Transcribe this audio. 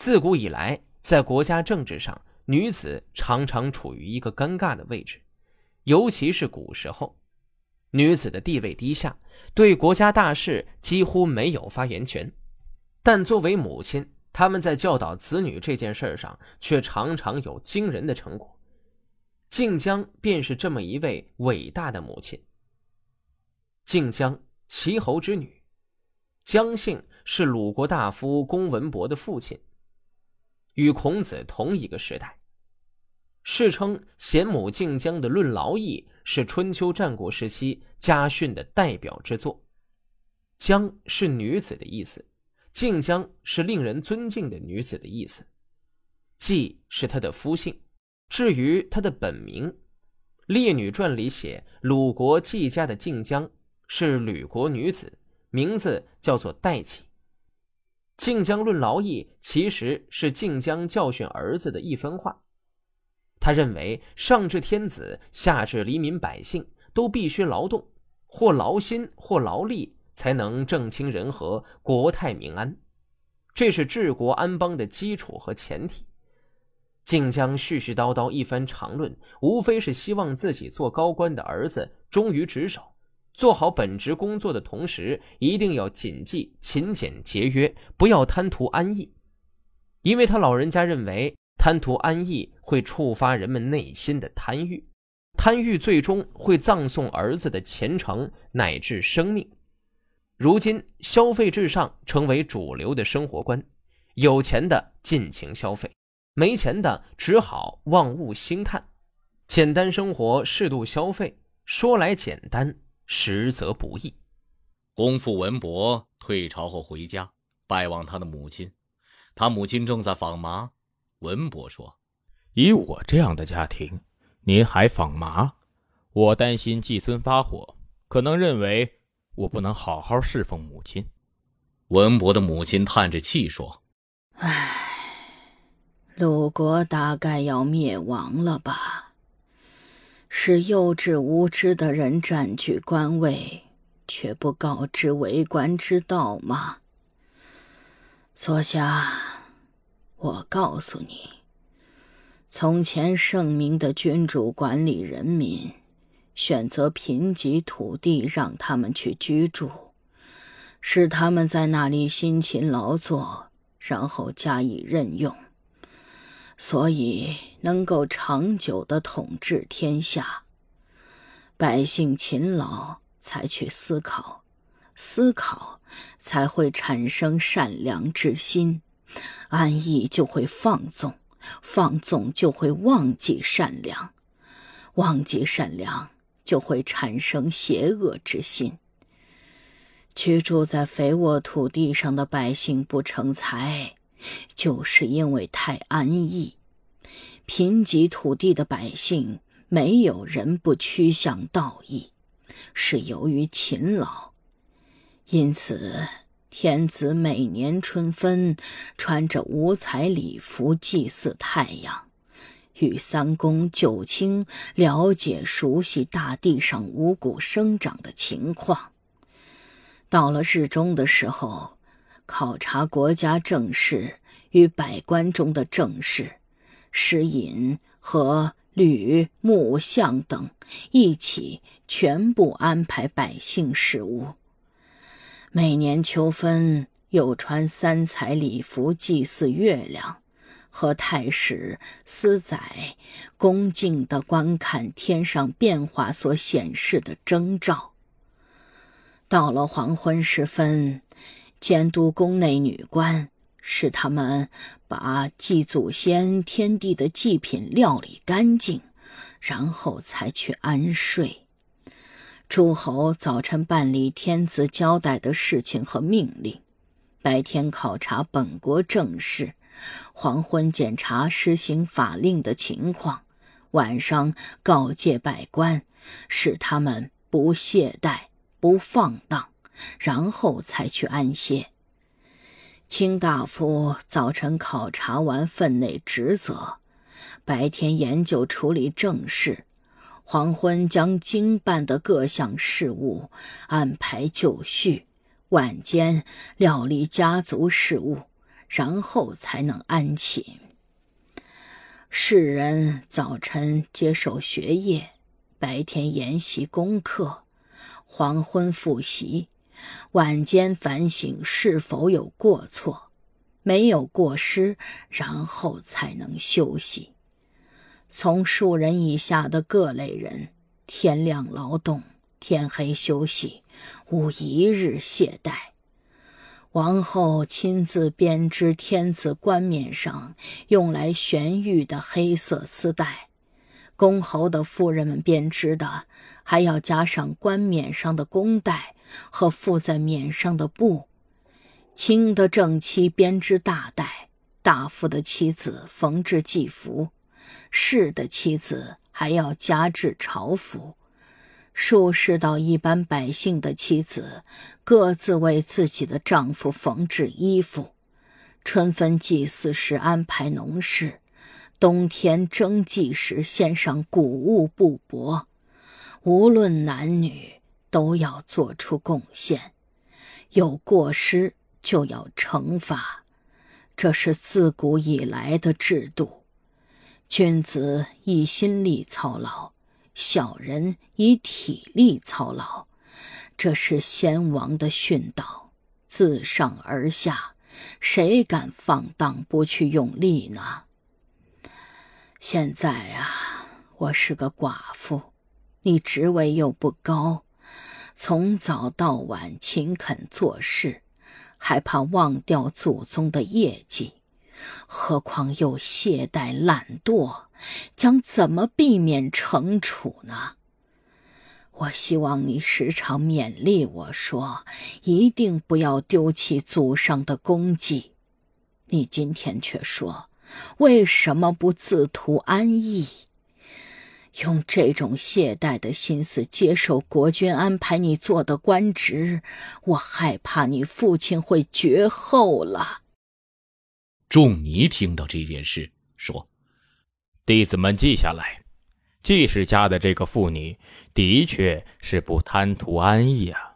自古以来，在国家政治上，女子常常处于一个尴尬的位置，尤其是古时候，女子的地位低下，对国家大事几乎没有发言权。但作为母亲，他们在教导子女这件事上，却常常有惊人的成果。靖江便是这么一位伟大的母亲。靖江，齐侯之女，姜姓是鲁国大夫公文伯的父亲。与孔子同一个时代，世称贤母靖江的《论劳役》是春秋战国时期家训的代表之作。姜是女子的意思，靖江是令人尊敬的女子的意思。季是她的夫姓，至于她的本名，《列女传》里写鲁国季家的靖江是吕国女子，名字叫做代启。靖江论劳役其实是靖江教训儿子的一分话。他认为，上至天子，下至黎民百姓，都必须劳动，或劳心，或劳力，才能政清人和，国泰民安。这是治国安邦的基础和前提。靖江絮絮叨叨一番长论，无非是希望自己做高官的儿子忠于职守。做好本职工作的同时，一定要谨记勤俭节约，不要贪图安逸。因为他老人家认为，贪图安逸会触发人们内心的贪欲，贪欲最终会葬送儿子的前程乃至生命。如今，消费至上成为主流的生活观，有钱的尽情消费，没钱的只好望物兴叹。简单生活，适度消费，说来简单。实则不易。公父文伯退朝后回家拜望他的母亲，他母亲正在纺麻。文伯说：“以我这样的家庭，您还纺麻？我担心季孙发火，可能认为我不能好好侍奉母亲。”文伯的母亲叹着气说：“唉，鲁国大概要灭亡了吧？”是幼稚无知的人占据官位，却不告知为官之道吗？坐下，我告诉你，从前圣明的君主管理人民，选择贫瘠土地让他们去居住，使他们在那里辛勤劳作，然后加以任用。所以能够长久的统治天下。百姓勤劳，才去思考，思考才会产生善良之心，安逸就会放纵，放纵就会忘记善良，忘记善良就会产生邪恶之心。居住在肥沃土地上的百姓不成才。就是因为太安逸，贫瘠土地的百姓没有人不趋向道义，是由于勤劳。因此，天子每年春分，穿着五彩礼服祭祀太阳，与三公九卿了解熟悉大地上五谷生长的情况。到了日中的时候。考察国家政事与百官中的政事，诗尹和吕木相等一起全部安排百姓事务。每年秋分，又穿三彩礼服祭祀月亮，和太史、司宰恭敬地观看天上变化所显示的征兆。到了黄昏时分。监督宫内女官，使他们把祭祖先、天地的祭品料理干净，然后才去安睡。诸侯早晨办理天子交代的事情和命令，白天考察本国政事，黄昏检查施行法令的情况，晚上告诫百官，使他们不懈怠、不放荡。然后才去安歇。卿大夫早晨考察完分内职责，白天研究处理政事，黄昏将经办的各项事务安排就绪，晚间料理家族事务，然后才能安寝。世人早晨接受学业，白天研习功课，黄昏复习，晚间反省是否有过错，没有过失，然后才能休息。从数人以下的各类人，天亮劳动，天黑休息，无一日懈怠。王后亲自编织天子冠冕上用来悬玉的黑色丝带，公侯的夫人们编织的还要加上冠冕上的弓带和附在冕上的布。清的正妻编织大带，大夫的妻子缝制祭服，士的妻子还要加制朝服。术士到一般百姓的妻子，各自为自己的丈夫缝制衣服；春分祭祀时安排农事，冬天征祭时献上谷物布帛。无论男女，都要做出贡献，有过失就要惩罚，这是自古以来的制度。君子以心力操劳。小人以体力操劳，这是先王的训导，自上而下，谁敢放荡不去用力呢？现在啊，我是个寡妇，你职位又不高，从早到晚勤恳做事，还怕忘掉祖宗的业绩。何况又懈怠懒惰，将怎么避免惩处呢？我希望你时常勉励我说，一定不要丢弃祖上的功绩。你今天却说，为什么不自图安逸？用这种懈怠的心思接受国君安排你做的官职，我害怕你父亲会绝后了。仲尼听到这件事，说：“弟子们记下来，季氏家的这个妇女，的确是不贪图安逸啊。”